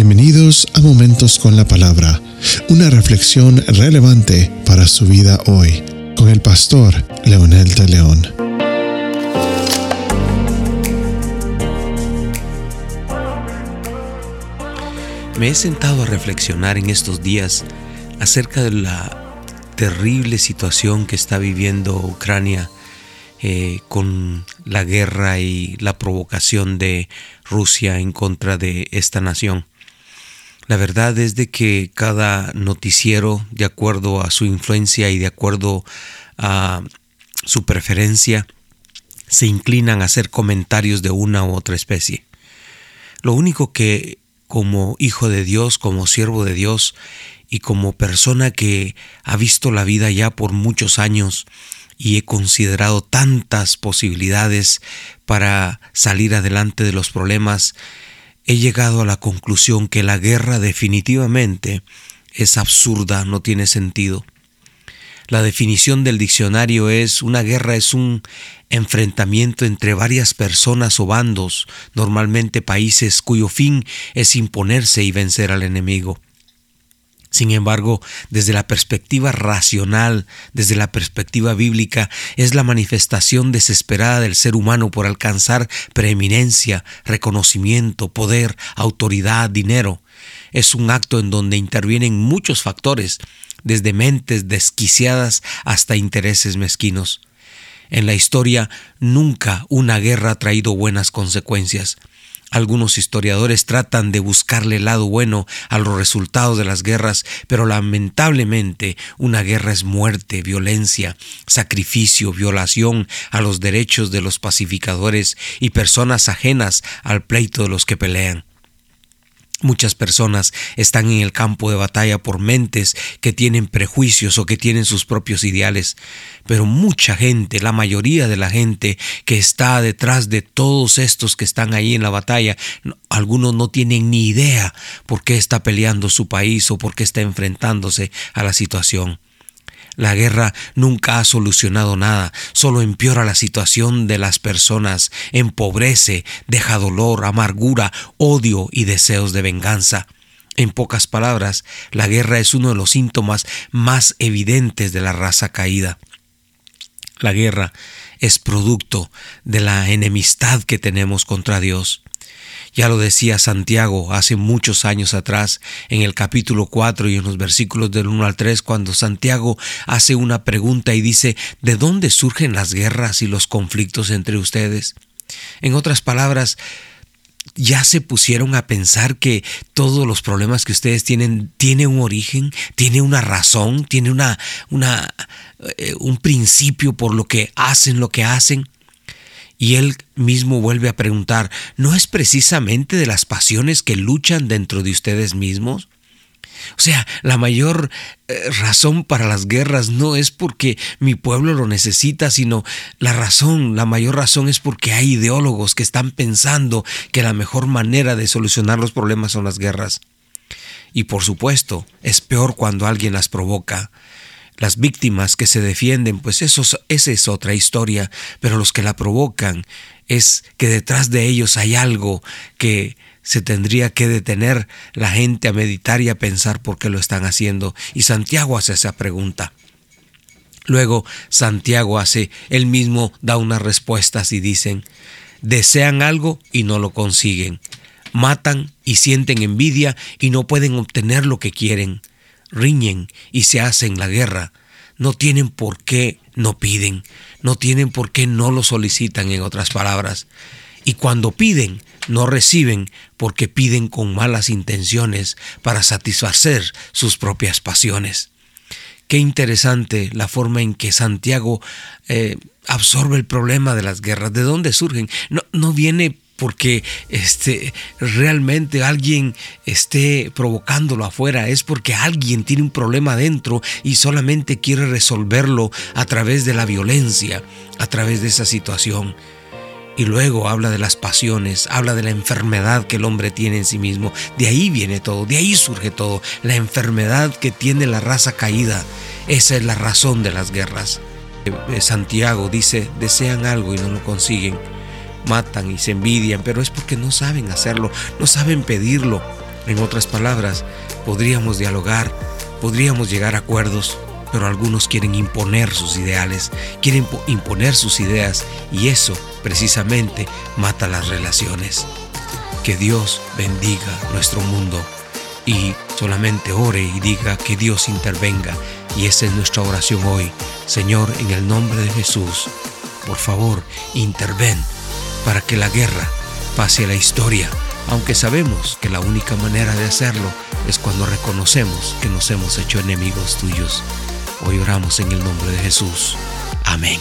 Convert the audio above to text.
Bienvenidos a Momentos con la Palabra, una reflexión relevante para su vida hoy, con el pastor Leonel de León. Me he sentado a reflexionar en estos días acerca de la terrible situación que está viviendo Ucrania eh, con la guerra y la provocación de Rusia en contra de esta nación. La verdad es de que cada noticiero, de acuerdo a su influencia y de acuerdo a su preferencia, se inclinan a hacer comentarios de una u otra especie. Lo único que como hijo de Dios, como siervo de Dios y como persona que ha visto la vida ya por muchos años, y he considerado tantas posibilidades para salir adelante de los problemas, he llegado a la conclusión que la guerra definitivamente es absurda, no tiene sentido. La definición del diccionario es una guerra es un enfrentamiento entre varias personas o bandos, normalmente países cuyo fin es imponerse y vencer al enemigo. Sin embargo, desde la perspectiva racional, desde la perspectiva bíblica, es la manifestación desesperada del ser humano por alcanzar preeminencia, reconocimiento, poder, autoridad, dinero. Es un acto en donde intervienen muchos factores, desde mentes desquiciadas hasta intereses mezquinos. En la historia nunca una guerra ha traído buenas consecuencias. Algunos historiadores tratan de buscarle el lado bueno a los resultados de las guerras, pero lamentablemente una guerra es muerte, violencia, sacrificio, violación a los derechos de los pacificadores y personas ajenas al pleito de los que pelean. Muchas personas están en el campo de batalla por mentes que tienen prejuicios o que tienen sus propios ideales, pero mucha gente, la mayoría de la gente que está detrás de todos estos que están ahí en la batalla, algunos no tienen ni idea por qué está peleando su país o por qué está enfrentándose a la situación. La guerra nunca ha solucionado nada, solo empeora la situación de las personas, empobrece, deja dolor, amargura, odio y deseos de venganza. En pocas palabras, la guerra es uno de los síntomas más evidentes de la raza caída. La guerra es producto de la enemistad que tenemos contra Dios. Ya lo decía Santiago hace muchos años atrás, en el capítulo 4 y en los versículos del 1 al 3, cuando Santiago hace una pregunta y dice, ¿de dónde surgen las guerras y los conflictos entre ustedes? En otras palabras, ya se pusieron a pensar que todos los problemas que ustedes tienen tiene un origen, tiene una razón, tiene una, una eh, un principio por lo que hacen lo que hacen. Y él mismo vuelve a preguntar, ¿no es precisamente de las pasiones que luchan dentro de ustedes mismos? O sea, la mayor eh, razón para las guerras no es porque mi pueblo lo necesita, sino la razón, la mayor razón es porque hay ideólogos que están pensando que la mejor manera de solucionar los problemas son las guerras. Y por supuesto, es peor cuando alguien las provoca las víctimas que se defienden, pues eso, esa es otra historia, pero los que la provocan es que detrás de ellos hay algo que se tendría que detener la gente a meditar y a pensar por qué lo están haciendo. Y Santiago hace esa pregunta. Luego Santiago hace, él mismo da unas respuestas y dicen, desean algo y no lo consiguen, matan y sienten envidia y no pueden obtener lo que quieren riñen y se hacen la guerra, no tienen por qué no piden, no tienen por qué no lo solicitan, en otras palabras. Y cuando piden, no reciben porque piden con malas intenciones para satisfacer sus propias pasiones. Qué interesante la forma en que Santiago eh, absorbe el problema de las guerras. ¿De dónde surgen? No, no viene porque este, realmente alguien esté provocándolo afuera, es porque alguien tiene un problema dentro y solamente quiere resolverlo a través de la violencia, a través de esa situación. Y luego habla de las pasiones, habla de la enfermedad que el hombre tiene en sí mismo. De ahí viene todo, de ahí surge todo. La enfermedad que tiene la raza caída. Esa es la razón de las guerras. Eh, Santiago dice, desean algo y no lo consiguen matan y se envidian, pero es porque no saben hacerlo, no saben pedirlo. En otras palabras, podríamos dialogar, podríamos llegar a acuerdos, pero algunos quieren imponer sus ideales, quieren imponer sus ideas y eso precisamente mata las relaciones. Que Dios bendiga nuestro mundo y solamente ore y diga que Dios intervenga y esa es nuestra oración hoy. Señor, en el nombre de Jesús, por favor, interven para que la guerra pase a la historia, aunque sabemos que la única manera de hacerlo es cuando reconocemos que nos hemos hecho enemigos tuyos. Hoy oramos en el nombre de Jesús. Amén.